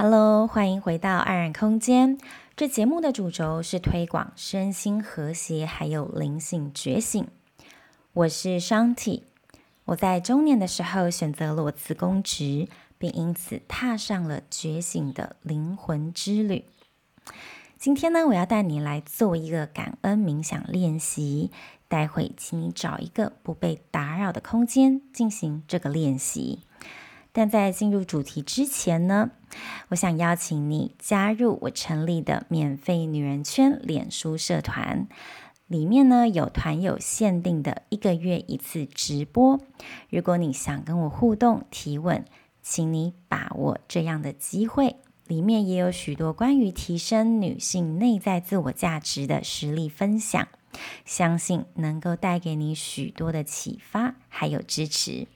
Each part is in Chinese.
Hello，欢迎回到安然空间。这节目的主轴是推广身心和谐，还有灵性觉醒。我是 Shanti，我在中年的时候选择了辞公职，并因此踏上了觉醒的灵魂之旅。今天呢，我要带你来做一个感恩冥想练习。待会，请你找一个不被打扰的空间进行这个练习。但在进入主题之前呢，我想邀请你加入我成立的免费女人圈脸书社团，里面呢有团友限定的一个月一次直播。如果你想跟我互动提问，请你把握这样的机会。里面也有许多关于提升女性内在自我价值的实例分享，相信能够带给你许多的启发还有支持。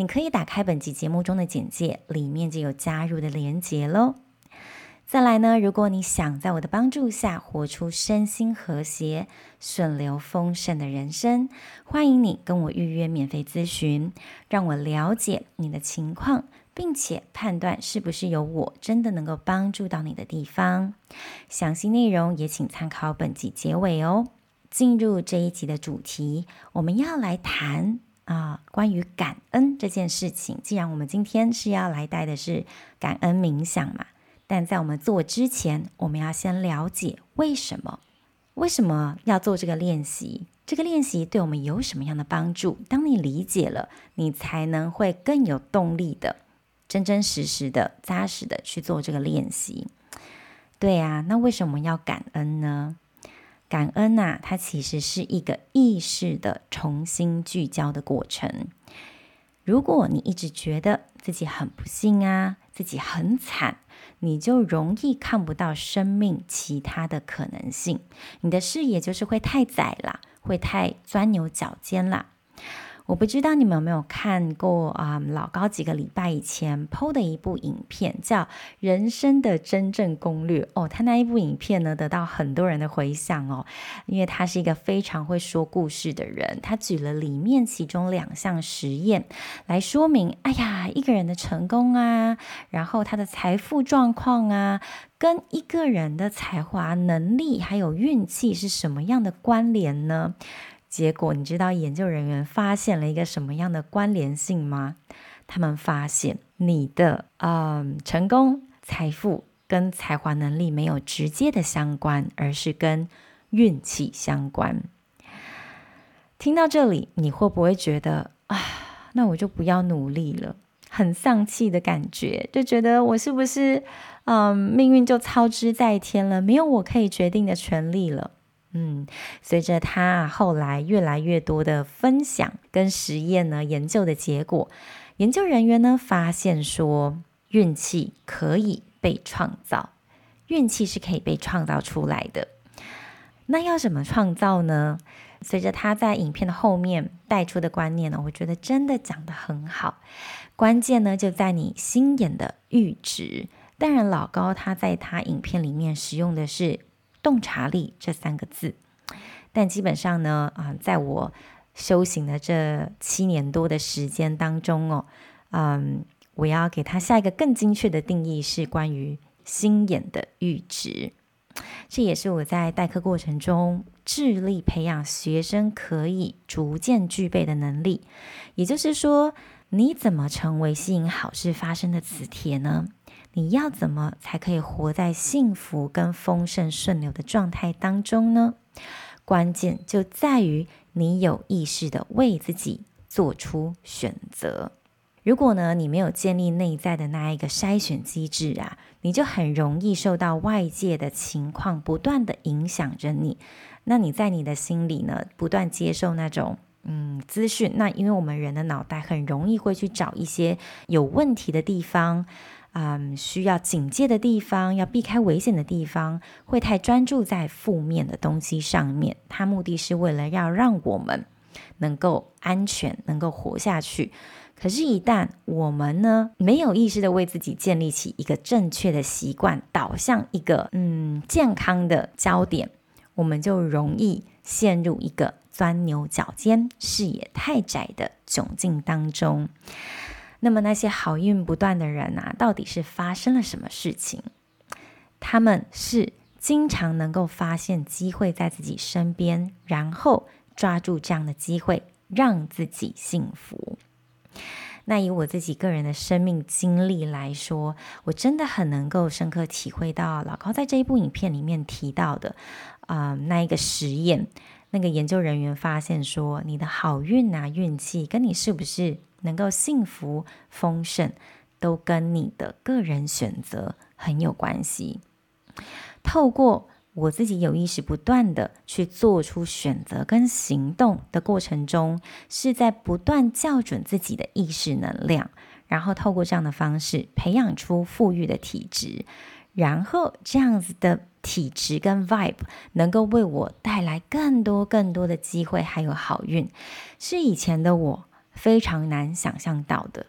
你可以打开本集节目中的简介，里面就有加入的连结喽。再来呢，如果你想在我的帮助下活出身心和谐、顺流丰盛的人生，欢迎你跟我预约免费咨询，让我了解你的情况，并且判断是不是有我真的能够帮助到你的地方。详细内容也请参考本集结尾哦。进入这一集的主题，我们要来谈。啊，关于感恩这件事情，既然我们今天是要来带的是感恩冥想嘛，但在我们做之前，我们要先了解为什么，为什么要做这个练习？这个练习对我们有什么样的帮助？当你理解了，你才能会更有动力的，真真实实的、扎实的去做这个练习。对呀，那为什么要感恩呢？感恩呐、它其实是一个意识的重新聚焦的过程。如果你一直觉得自己很不幸啊，自己很惨，你就容易看不到生命其他的可能性，你的视野就是会太窄了，会太钻牛角尖了。我不知道你们有没有看过啊、老高几个礼拜以前 PO 的一部影片，叫《人生的真正攻略》哦。他那一部影片呢，得到很多人的回响哦，因为他是一个非常会说故事的人。他举了里面其中两项实验来说明，哎呀，一个人的成功啊，然后他的财富状况啊，跟一个人的才华、能力还有运气是什么样的关联呢？结果你知道研究人员发现了一个什么样的关联性吗？他们发现你的嗯成功、财富跟才华、能力没有直接的相关，而是跟运气相关。听到这里，你会不会觉得啊，那我就不要努力了，很丧气的感觉，就觉得我是不是嗯命运就操之在天了，没有我可以决定的权利了？嗯，随着他后来越来越多的分享跟实验呢，研究的结果，研究人员呢发现说，运气可以被创造，运气是可以被创造出来的。那要怎么创造呢？随着他在影片的后面带出的观念呢，我觉得真的讲得很好。关键呢就在你心眼的阈值。当然，老高他在他影片里面使用的是。洞察力这三个字，但基本上呢，啊，在我修行的这七年多的时间当中哦，嗯，我要给他下一个更精确的定义，是关于心眼的阈值。这也是我在代课过程中致力培养学生可以逐渐具备的能力。也就是说，你怎么成为吸引好事发生的磁铁呢？你要怎么才可以活在幸福跟丰盛顺流的状态当中呢？关键就在于你有意识地为自己做出选择。如果呢，你没有建立内在的那一个筛选机制啊，你就很容易受到外界的情况不断的影响着你。那你在你的心里呢，不断接受那种嗯资讯。那因为我们人的脑袋很容易会去找一些有问题的地方。嗯，需要警戒的地方，要避开危险的地方，会太专注在负面的东西上面。它目的是为了要让我们能够安全，能够活下去。可是，一旦我们呢，没有意识的为自己建立起一个正确的习惯，导向一个嗯健康的焦点，我们就容易陷入一个钻牛角尖、视野太窄的窘境当中。那么那些好运不断的人啊，到底是发生了什么事情？他们是经常能够发现机会在自己身边，然后抓住这样的机会，让自己幸福。那以我自己个人的生命经历来说，我真的很能够深刻体会到老高在这一部影片里面提到的，啊、那一个实验，那个研究人员发现说，你的好运啊、运气，跟你是不是能够幸福丰盛，都跟你的个人选择很有关系。透过我自己有意识不断的去做出选择跟行动的过程中，是在不断校准自己的意识能量，然后透过这样的方式培养出富裕的体质，然后这样子的体质跟 vibe 能够为我带来更多更多的机会，还有好运，是以前的我非常难想象到的。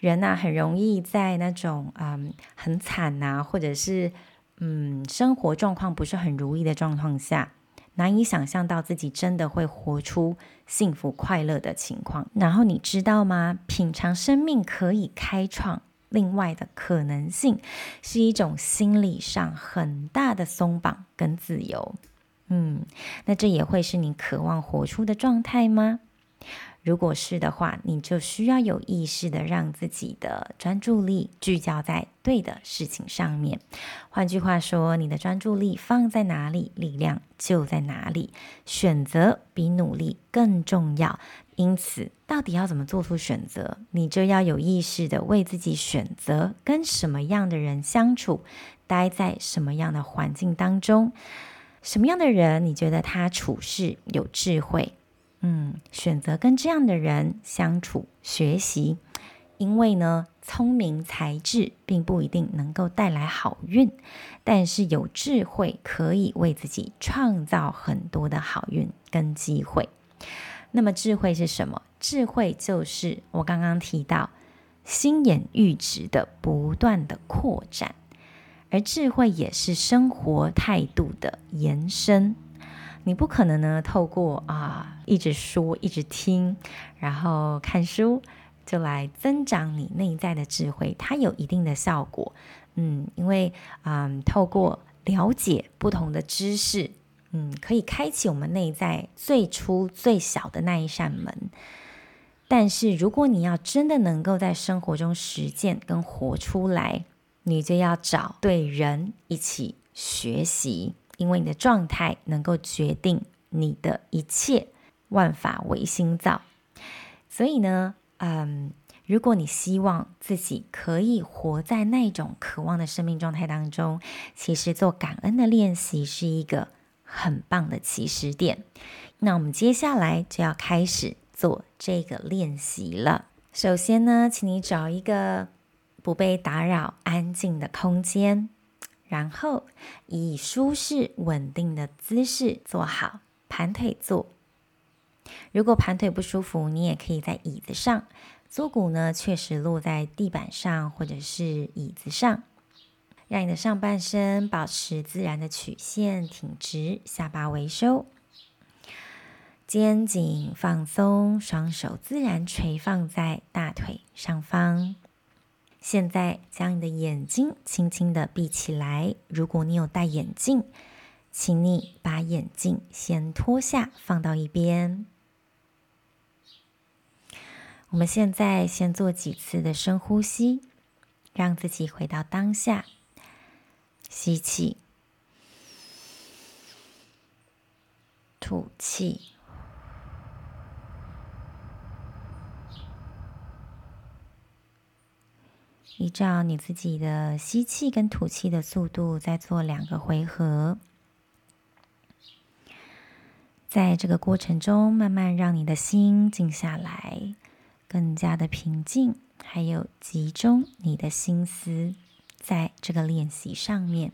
人呐，很容易在那种嗯很惨呐，或者是。嗯，生活状况不是很如意的状况下，难以想象到自己真的会活出幸福快乐的情况。然后你知道吗？品尝生命可以开创另外的可能性，是一种心理上很大的松绑跟自由。嗯，那这也会是你渴望活出的状态吗？如果是的话，你就需要有意识的让自己的专注力聚焦在对的事情上面。换句话说，你的专注力放在哪里，力量就在哪里。选择比努力更重要。因此，到底要怎么做出选择？你就要有意识的为自己选择跟什么样的人相处，待在什么样的环境当中，什么样的人你觉得他处事有智慧。嗯，选择跟这样的人相处、学习，因为呢，聪明才智并不一定能够带来好运，但是有智慧可以为自己创造很多的好运跟机会。那么，智慧是什么？智慧就是我刚刚提到心眼阈值的不断的扩展，而智慧也是生活态度的延伸。你不可能呢，透过啊一直说、一直听，然后看书，就来增长你内在的智慧。它有一定的效果，嗯，因为嗯，透过了解不同的知识，嗯，可以开启我们内在最初最小的那一扇门。但是，如果你要真的能够在生活中实践跟活出来，你就要找对人一起学习。因为你的状态能够决定你的一切，万法唯心造。所以呢，嗯，如果你希望自己可以活在那种渴望的生命状态当中，其实做感恩的练习是一个很棒的起始点。那我们接下来就要开始做这个练习了。首先呢，请你找一个不被打扰、安静的空间。然后以舒适稳定的姿势坐好，盘腿坐。如果盘腿不舒服，你也可以在椅子上，坐骨呢确实落在地板上或者是椅子上，让你的上半身保持自然的曲线挺直，下巴微收，肩颈放松，双手自然垂放在大腿上方。现在将你的眼睛轻轻的闭起来。如果你有戴眼镜，请你把眼镜先脱下，放到一边。我们现在先做几次的深呼吸，让自己回到当下。吸气，吐气。依照你自己的吸气跟吐气的速度，再做两个回合。在这个过程中，慢慢让你的心静下来，更加的平静，还有集中你的心思在这个练习上面。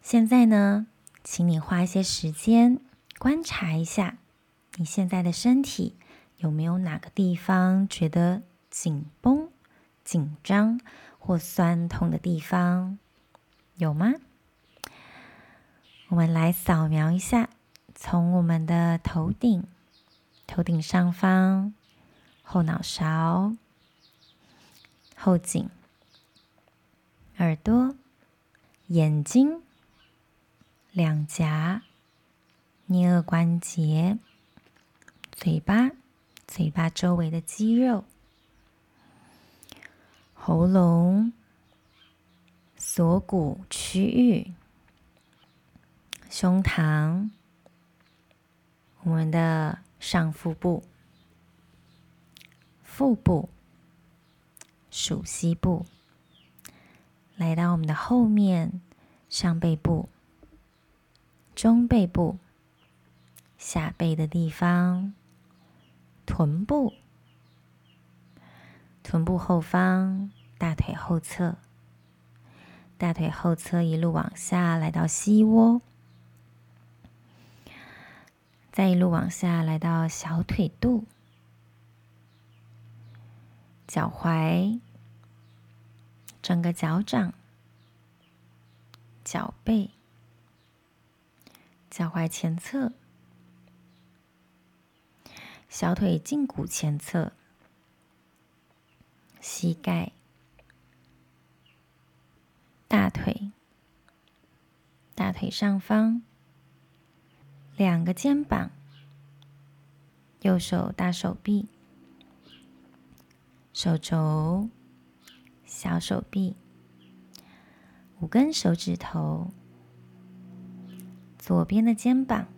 现在呢，请你花一些时间观察一下你现在的身体，有没有哪个地方觉得紧绷、紧张或酸痛的地方？有吗？我们来扫描一下，从我们的头顶、头顶上方、后脑勺、后颈、耳朵、眼睛、两颊、颞顎关节、嘴巴、嘴巴周围的肌肉、喉咙。锁骨区域、胸膛、我们的上腹部、腹部、鼠蹊部，来到我们的后面上背部、中背部、下背的地方、臀部、臀部后方、大腿后侧。大腿后侧一路往下来到膝窝，再一路往下来到小腿肚、脚踝、整个脚掌、脚背、脚踝前侧、小腿胫骨前侧、膝盖。大腿、大腿上方，两个肩膀，右手大手臂、手肘、小手臂、五根手指头，左边的肩膀、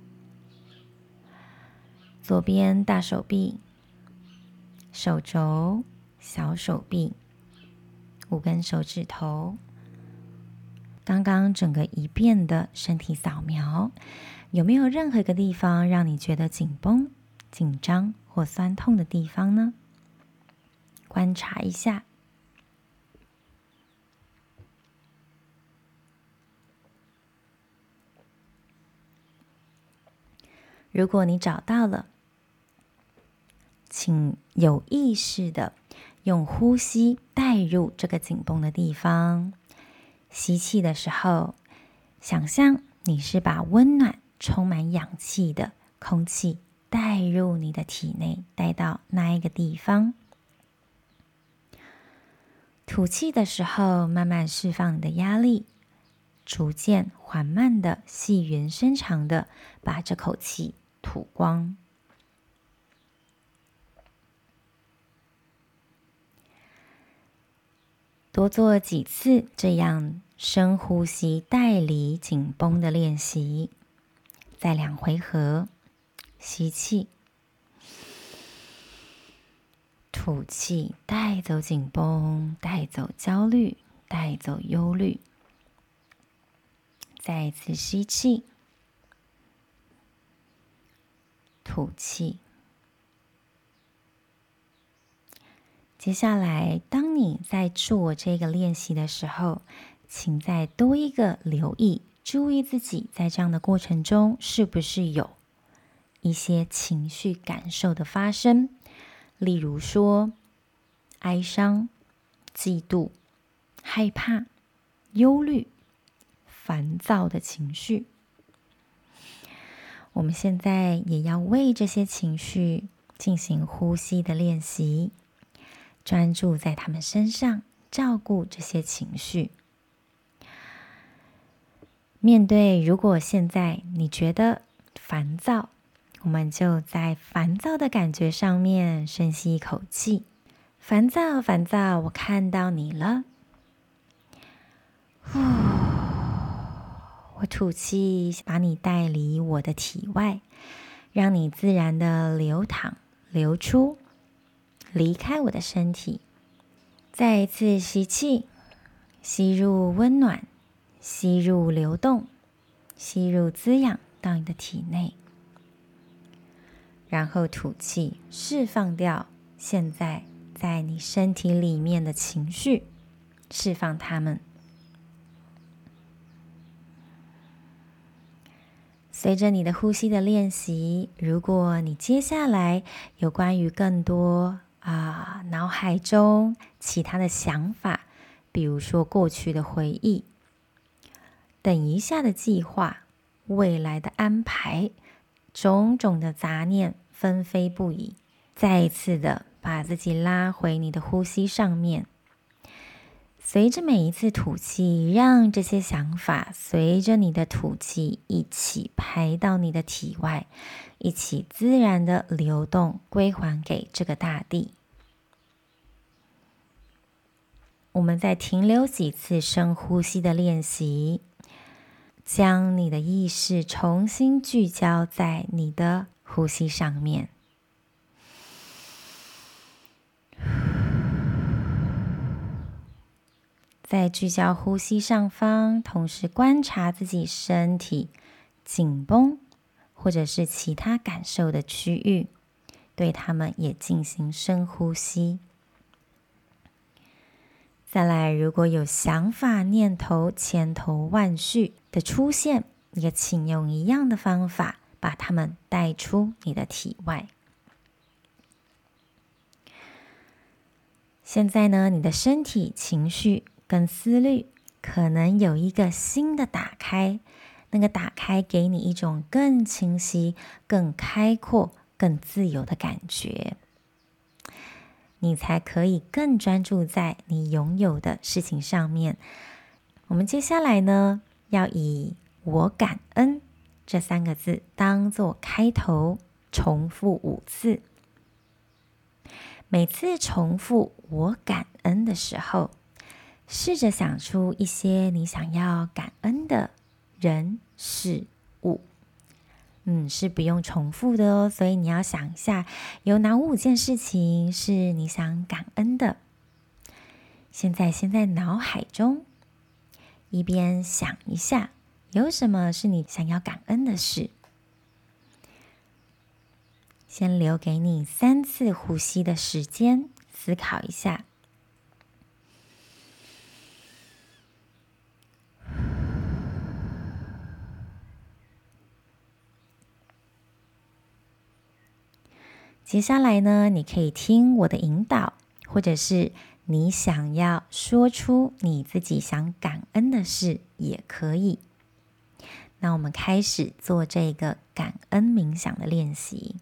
左边大手臂、手肘、小手臂、五根手指头。刚刚整个一遍的身体扫描，有没有任何一个地方让你觉得紧绷、紧张或酸痛的地方呢？观察一下。如果你找到了，请有意识的用呼吸带入这个紧绷的地方。吸气的时候，想象你是把温暖、充满氧气的空气带入你的体内，带到那一个地方。吐气的时候，慢慢释放你的压力，逐渐缓慢的、细匀深长的把这口气吐光。多做几次这样深呼吸带离紧绷的练习，再两回合，吸气，吐气，带走紧绷，带走焦虑，带走忧虑。再一次吸气，吐气。接下来，当你在做这个练习的时候，请再多一个留意，注意自己在这样的过程中是不是有一些情绪感受的发生，例如说哀伤、嫉妒、害怕、忧虑、烦躁的情绪。我们现在也要为这些情绪进行呼吸的练习。专注在他们身上，照顾这些情绪。面对，如果现在你觉得烦躁，我们就在烦躁的感觉上面深吸一口气。烦躁，烦躁，我看到你了。我吐气，把你带离我的体外，让你自然的流淌、流出。离开我的身体，再一次吸气，吸入温暖，吸入流动，吸入滋养到你的体内，然后吐气，释放掉现在在你身体里面的情绪，释放它们。随着你的呼吸的练习，如果你接下来有关于更多。啊，脑海中其他的想法，比如说过去的回忆，等一下的计划，未来的安排，种种的杂念纷飞不已。再一次的把自己拉回你的呼吸上面，随着每一次吐气，让这些想法随着你的吐气一起排到你的体外，一起自然的流动，归还给这个大地。我们再停留几次深呼吸的练习，将你的意识重新聚焦在你的呼吸上面。在聚焦呼吸上方，同时观察自己身体紧绷或者是其他感受的区域，对他们也进行深呼吸。再来，如果有想法、念头千头万绪的出现，也请用一样的方法把它们带出你的体外。现在呢，你的身体、情绪跟思虑可能有一个新的打开，那个打开给你一种更清晰、更开阔、更自由的感觉。你才可以更专注在你拥有的事情上面。我们接下来呢，要以“我感恩”这三个字当做开头，重复五次。每次重复“我感恩”的时候，试着想出一些你想要感恩的人事物。嗯，是不用重复的哦，所以你要想一下，有哪五件事情是你想感恩的？现在先在脑海中一边想一下，有什么是你想要感恩的事？先留给你三次呼吸的时间，思考一下。接下来呢，你可以听我的引导，或者是你想要说出你自己想感恩的事也可以。那我们开始做这个感恩冥想的练习。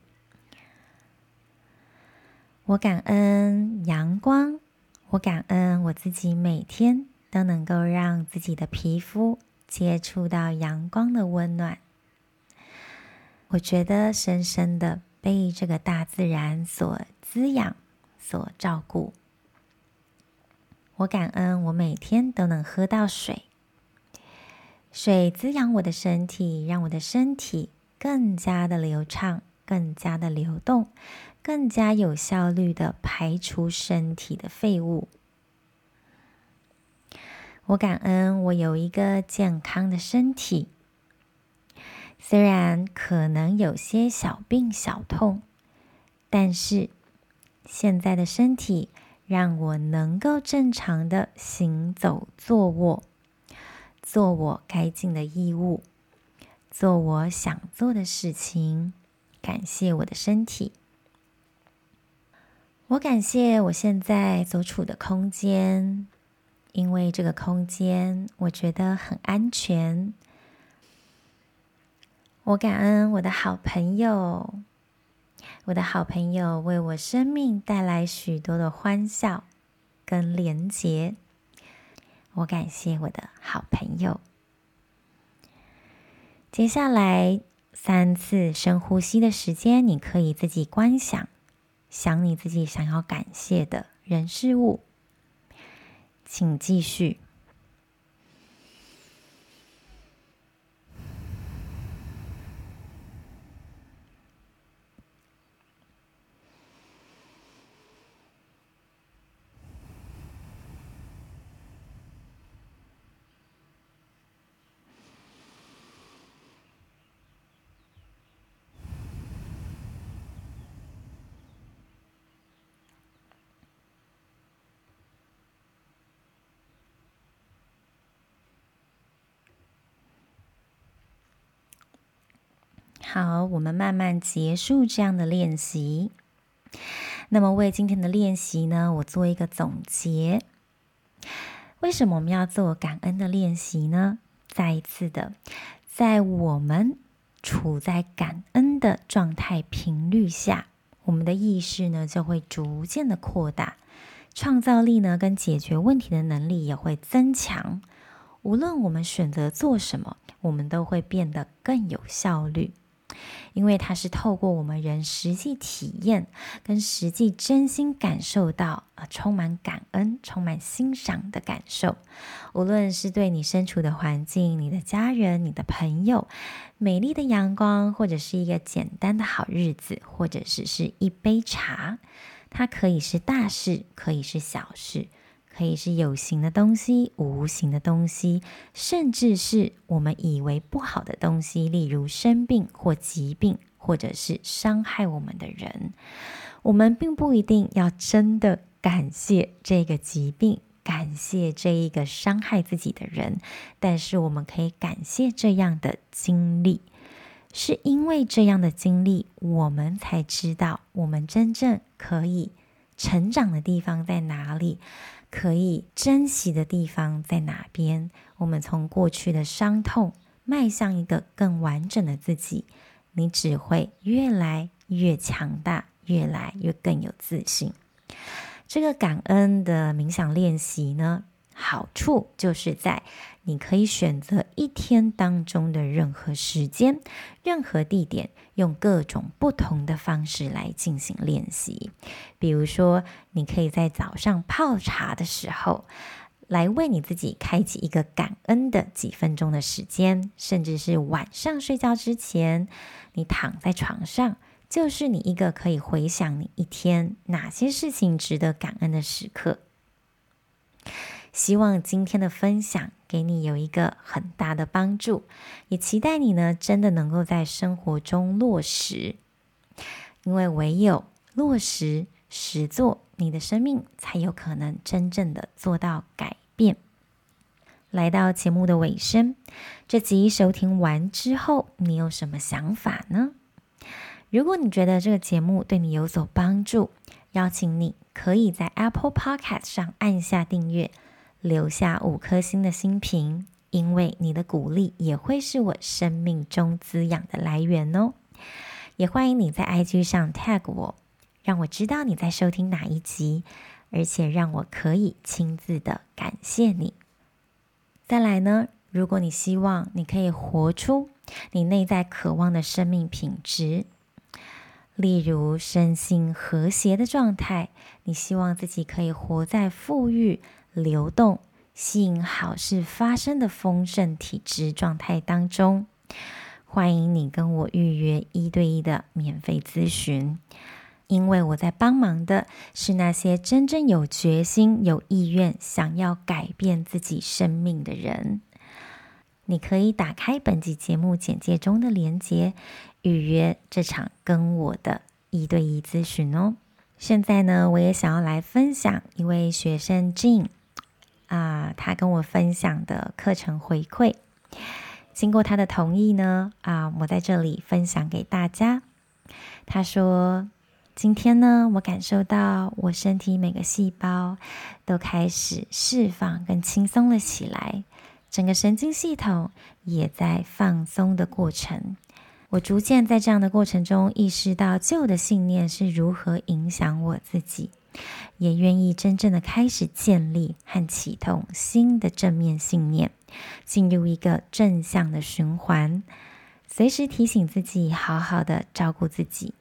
我感恩阳光，我感恩我自己每天都能够让自己的皮肤接触到阳光的温暖。我觉得深深的。被这个大自然所滋养、所照顾，我感恩我每天都能喝到水，水滋养我的身体，让我的身体更加的流畅、更加的流动、更加有效率的排出身体的废物。我感恩我有一个健康的身体。虽然可能有些小病小痛，但是现在的身体让我能够正常的行走、坐卧，做我该尽的义务，做我想做的事情。感谢我的身体，我感谢我现在所处的空间，因为这个空间我觉得很安全。我感恩我的好朋友，我的好朋友为我生命带来许多的欢笑跟连结。我感谢我的好朋友。接下来三次深呼吸的时间，你可以自己观想，想你自己想要感谢的人事物。请继续。好，我们慢慢结束这样的练习。那么为今天的练习呢，我做一个总结。为什么我们要做感恩的练习呢？再一次的，在我们处在感恩的状态频率下，我们的意识呢就会逐渐的扩大，创造力呢跟解决问题的能力也会增强。无论我们选择做什么，我们都会变得更有效率。因为它是透过我们人实际体验跟实际真心感受到啊，充满感恩、充满欣赏的感受。无论是对你身处的环境、你的家人、你的朋友、美丽的阳光，或者是一个简单的好日子，或者是是一杯茶，它可以是大事，可以是小事。可以是有形的东西、无形的东西，甚至是我们以为不好的东西，例如生病或疾病，或者是伤害我们的人。我们并不一定要真的感谢这个疾病，感谢这一个伤害自己的人，但是我们可以感谢这样的经历，是因为这样的经历，我们才知道我们真正可以成长的地方在哪里。可以珍惜的地方在哪边？我们从过去的伤痛迈向一个更完整的自己，你只会越来越强大，越来越更有自信。这个感恩的冥想练习呢，好处就是在你可以选择一天当中的任何时间、任何地点，用各种不同的方式来进行练习。比如说，你可以在早上泡茶的时候，来为你自己开启一个感恩的几分钟的时间，甚至是晚上睡觉之前，你躺在床上，就是你一个可以回想你一天哪些事情值得感恩的时刻。希望今天的分享给你有一个很大的帮助，也期待你呢真的能够在生活中落实，因为唯有落实实做，你的生命才有可能真正的做到改变。来到节目的尾声，这集收听完之后，你有什么想法呢？如果你觉得这个节目对你有所帮助，邀请你可以在 Apple Podcast 上按下订阅。留下五颗星的星评，因为你的鼓励也会是我生命中滋养的来源哦。也欢迎你在 IG 上 tag 我，让我知道你在收听哪一集，而且让我可以亲自的感谢你。再来呢，如果你希望你可以活出你内在渴望的生命品质，例如身心和谐的状态，你希望自己可以活在富裕。流动、吸引好事发生的丰盛体质状态当中，欢迎你跟我预约一对一的免费咨询，因为我在帮忙的是那些真正有决心、有意愿想要改变自己生命的人。你可以打开本集节目简介中的链接，预约这场跟我的一对一咨询哦。现在呢，我也想要来分享一位学生 Jean。啊，他跟我分享的课程回馈，经过他的同意呢，啊，我在这里分享给大家。他说：“今天呢，我感受到我身体每个细胞都开始释放跟轻松了起来，整个神经系统也在放松的过程。我逐渐在这样的过程中意识到旧的信念是如何影响我自己。”也愿意真正的开始建立和启动新的正面信念，进入一个正向的循环。随时提醒自己，好好的照顾自己。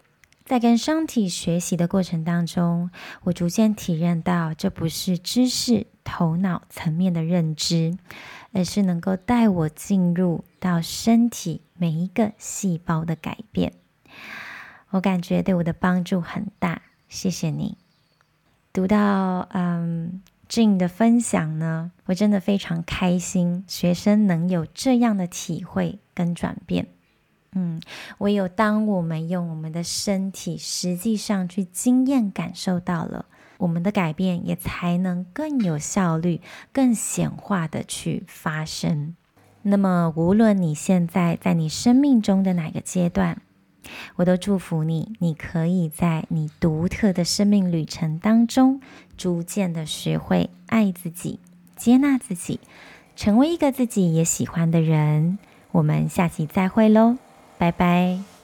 在跟身体学习的过程当中，我逐渐体验到，这不是知识、头脑层面的认知，而是能够带我进入到身体每一个细胞的改变。我感觉对我的帮助很大，谢谢你。读到嗯，Jin 的分享呢，我真的非常开心，学生能有这样的体会跟转变。嗯，唯有当我们用我们的身体实际上去经验感受到了，我们的改变也才能更有效率、更显化的去发生。那么，无论你现在在你生命中的哪个阶段，我都祝福你，你可以在你独特的生命旅程当中，逐渐的学会爱自己、接纳自己，成为一个自己也喜欢的人。我们下期再会喽，拜拜。